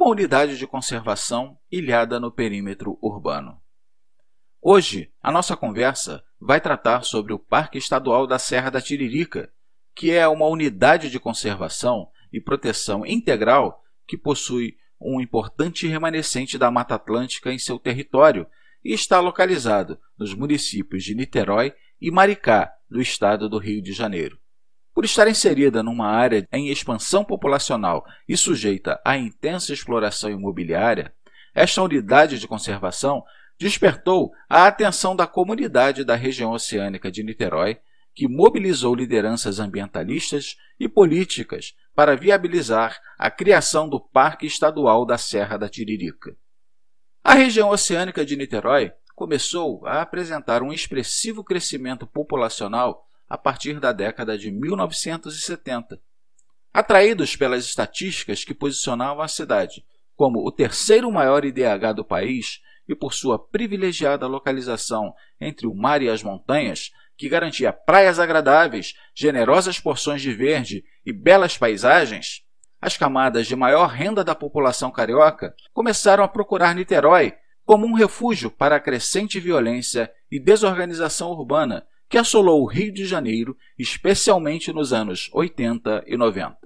uma unidade de conservação ilhada no perímetro urbano. Hoje, a nossa conversa vai tratar sobre o Parque Estadual da Serra da Tiririca, que é uma unidade de conservação e proteção integral que possui um importante remanescente da Mata Atlântica em seu território e está localizado nos municípios de Niterói e Maricá, do estado do Rio de Janeiro. Por estar inserida numa área em expansão populacional e sujeita à intensa exploração imobiliária, esta unidade de conservação despertou a atenção da comunidade da região oceânica de Niterói, que mobilizou lideranças ambientalistas e políticas para viabilizar a criação do Parque Estadual da Serra da Tiririca. A região oceânica de Niterói começou a apresentar um expressivo crescimento populacional a partir da década de 1970. Atraídos pelas estatísticas que posicionavam a cidade como o terceiro maior IDH do país e por sua privilegiada localização entre o mar e as montanhas, que garantia praias agradáveis, generosas porções de verde e belas paisagens, as camadas de maior renda da população carioca começaram a procurar Niterói como um refúgio para a crescente violência e desorganização urbana que assolou o Rio de Janeiro, especialmente nos anos 80 e 90.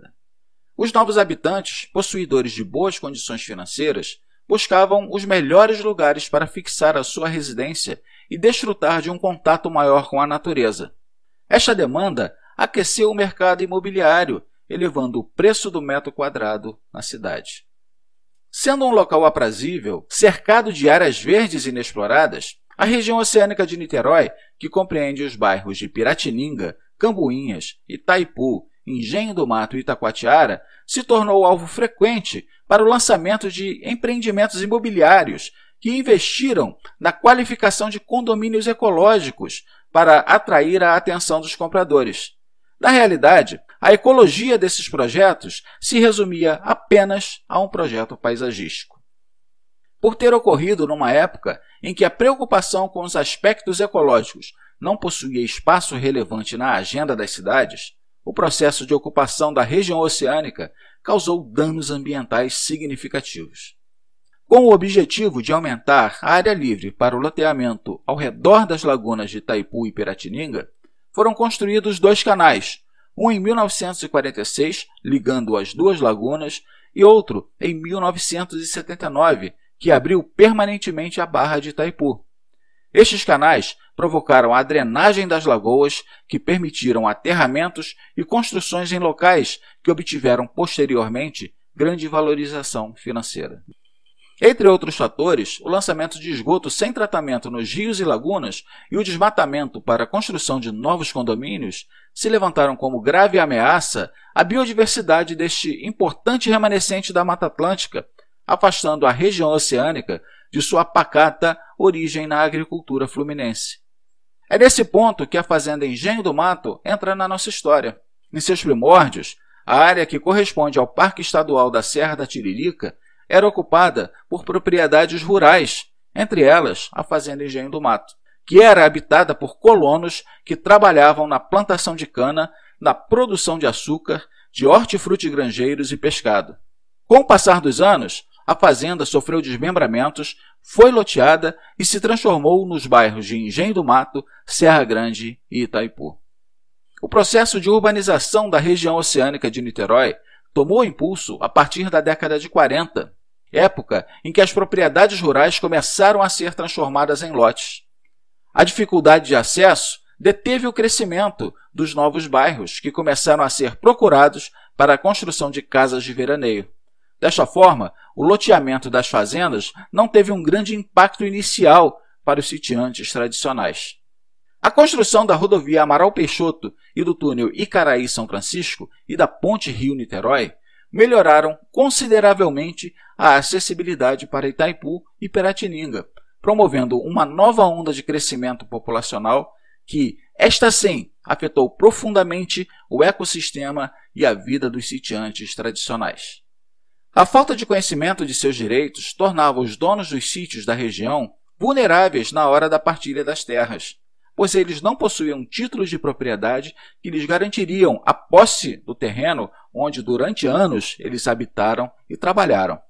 Os novos habitantes, possuidores de boas condições financeiras, buscavam os melhores lugares para fixar a sua residência e desfrutar de um contato maior com a natureza. Esta demanda aqueceu o mercado imobiliário, elevando o preço do metro quadrado na cidade. Sendo um local aprazível, cercado de áreas verdes inexploradas, a região oceânica de Niterói, que compreende os bairros de Piratininga, Cambuinhas, Itaipu, Engenho do Mato e Itacoatiara, se tornou alvo frequente para o lançamento de empreendimentos imobiliários que investiram na qualificação de condomínios ecológicos para atrair a atenção dos compradores. Na realidade, a ecologia desses projetos se resumia apenas a um projeto paisagístico. Por ter ocorrido numa época em que a preocupação com os aspectos ecológicos não possuía espaço relevante na agenda das cidades, o processo de ocupação da região oceânica causou danos ambientais significativos. Com o objetivo de aumentar a área livre para o loteamento ao redor das lagunas de Itaipu e Piratininga, foram construídos dois canais, um em 1946, ligando as duas lagunas, e outro em 1979, que abriu permanentemente a barra de Itaipu. Estes canais provocaram a drenagem das lagoas, que permitiram aterramentos e construções em locais que obtiveram posteriormente grande valorização financeira. Entre outros fatores, o lançamento de esgoto sem tratamento nos rios e lagunas e o desmatamento para a construção de novos condomínios se levantaram como grave ameaça à biodiversidade deste importante remanescente da Mata Atlântica, afastando a região oceânica de sua pacata origem na agricultura fluminense. É nesse ponto que a fazenda Engenho do Mato entra na nossa história. Em seus primórdios, a área que corresponde ao Parque Estadual da Serra da Tiririca era ocupada por propriedades rurais, entre elas a fazenda Engenho do Mato, que era habitada por colonos que trabalhavam na plantação de cana, na produção de açúcar, de hortifrutigranjeiros e pescado. Com o passar dos anos, a fazenda sofreu desmembramentos, foi loteada e se transformou nos bairros de Engenho do Mato, Serra Grande e Itaipu. O processo de urbanização da região oceânica de Niterói tomou impulso a partir da década de 40, época em que as propriedades rurais começaram a ser transformadas em lotes. A dificuldade de acesso deteve o crescimento dos novos bairros, que começaram a ser procurados para a construção de casas de veraneio. Desta forma, o loteamento das fazendas não teve um grande impacto inicial para os sitiantes tradicionais. A construção da rodovia Amaral Peixoto e do túnel Icaraí-São Francisco e da ponte Rio-Niterói melhoraram consideravelmente a acessibilidade para Itaipu e Piratininga, promovendo uma nova onda de crescimento populacional que, esta sim, afetou profundamente o ecossistema e a vida dos sitiantes tradicionais. A falta de conhecimento de seus direitos tornava os donos dos sítios da região vulneráveis na hora da partilha das terras, pois eles não possuíam títulos de propriedade que lhes garantiriam a posse do terreno onde durante anos eles habitaram e trabalharam.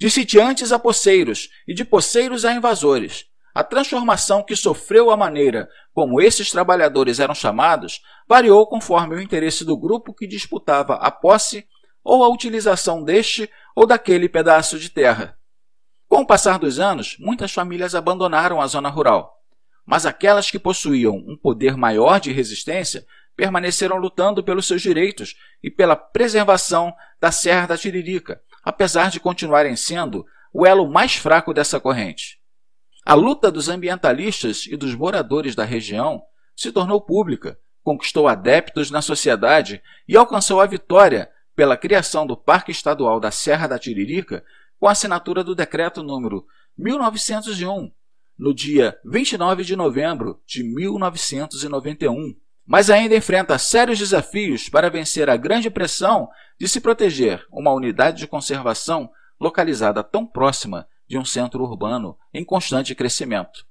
de sitiantes a poceiros e de poceiros a invasores. A transformação que sofreu a maneira como esses trabalhadores eram chamados variou conforme o interesse do grupo que disputava a posse ou a utilização deste ou daquele pedaço de terra. Com o passar dos anos, muitas famílias abandonaram a zona rural, mas aquelas que possuíam um poder maior de resistência permaneceram lutando pelos seus direitos e pela preservação da Serra da Tiririca, apesar de continuarem sendo o elo mais fraco dessa corrente. A luta dos ambientalistas e dos moradores da região se tornou pública, conquistou adeptos na sociedade e alcançou a vitória pela criação do Parque Estadual da Serra da Tiririca com a assinatura do decreto número 1901, no dia 29 de novembro de 1991 mas ainda enfrenta sérios desafios para vencer a grande pressão de se proteger uma unidade de conservação localizada tão próxima de um centro urbano em constante crescimento.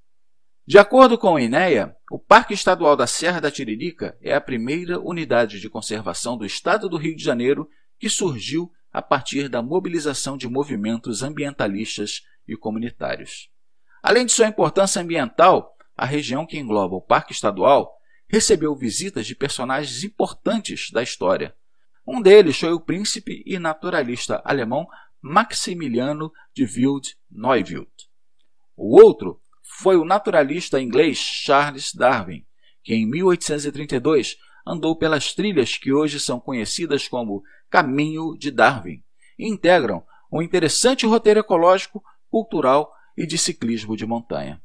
De acordo com o INEA, o Parque Estadual da Serra da Tiririca é a primeira unidade de conservação do estado do Rio de Janeiro que surgiu a partir da mobilização de movimentos ambientalistas e comunitários. Além de sua importância ambiental, a região que engloba o Parque Estadual recebeu visitas de personagens importantes da história. Um deles foi o príncipe e naturalista alemão Maximiliano de Wild Neuwild. O outro foi o naturalista inglês Charles Darwin, que em 1832 andou pelas trilhas que hoje são conhecidas como Caminho de Darwin e integram um interessante roteiro ecológico, cultural e de ciclismo de montanha.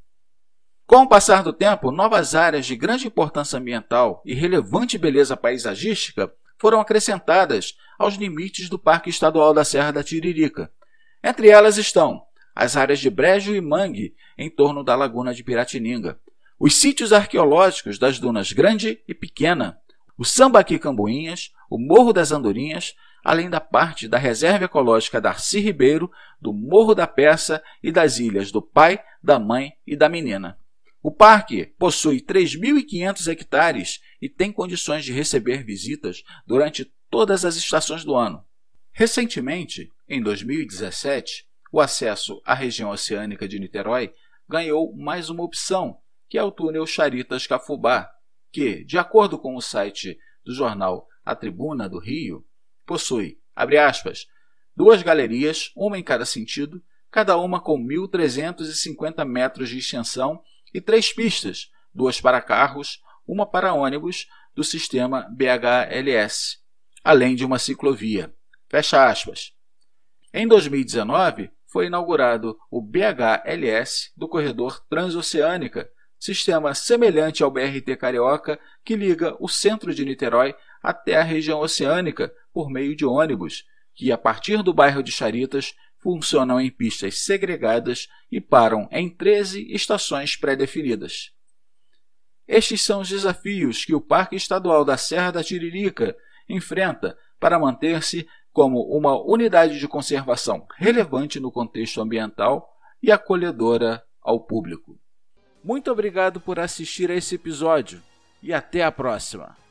Com o passar do tempo, novas áreas de grande importância ambiental e relevante beleza paisagística foram acrescentadas aos limites do Parque Estadual da Serra da Tiririca. Entre elas estão as áreas de brejo e mangue em torno da Laguna de Piratininga, os sítios arqueológicos das Dunas Grande e Pequena, o Sambaqui Camboinhas, o Morro das Andorinhas, além da parte da Reserva Ecológica Darcy Ribeiro, do Morro da Peça e das ilhas do Pai, da Mãe e da Menina. O parque possui 3.500 hectares e tem condições de receber visitas durante todas as estações do ano. Recentemente, em 2017, o acesso à região oceânica de Niterói ganhou mais uma opção, que é o túnel Charitas-Cafubá, que, de acordo com o site do jornal A Tribuna do Rio, possui, abre aspas, duas galerias, uma em cada sentido, cada uma com 1.350 metros de extensão e três pistas, duas para carros, uma para ônibus do sistema BHLS, além de uma ciclovia. Fecha aspas. Em 2019, foi inaugurado o BHLS do corredor Transoceânica, sistema semelhante ao BRT Carioca que liga o centro de Niterói até a região oceânica por meio de ônibus, que a partir do bairro de Charitas funcionam em pistas segregadas e param em 13 estações pré-definidas. Estes são os desafios que o Parque Estadual da Serra da Tiririca enfrenta para manter-se como uma unidade de conservação relevante no contexto ambiental e acolhedora ao público. Muito obrigado por assistir a esse episódio e até a próxima!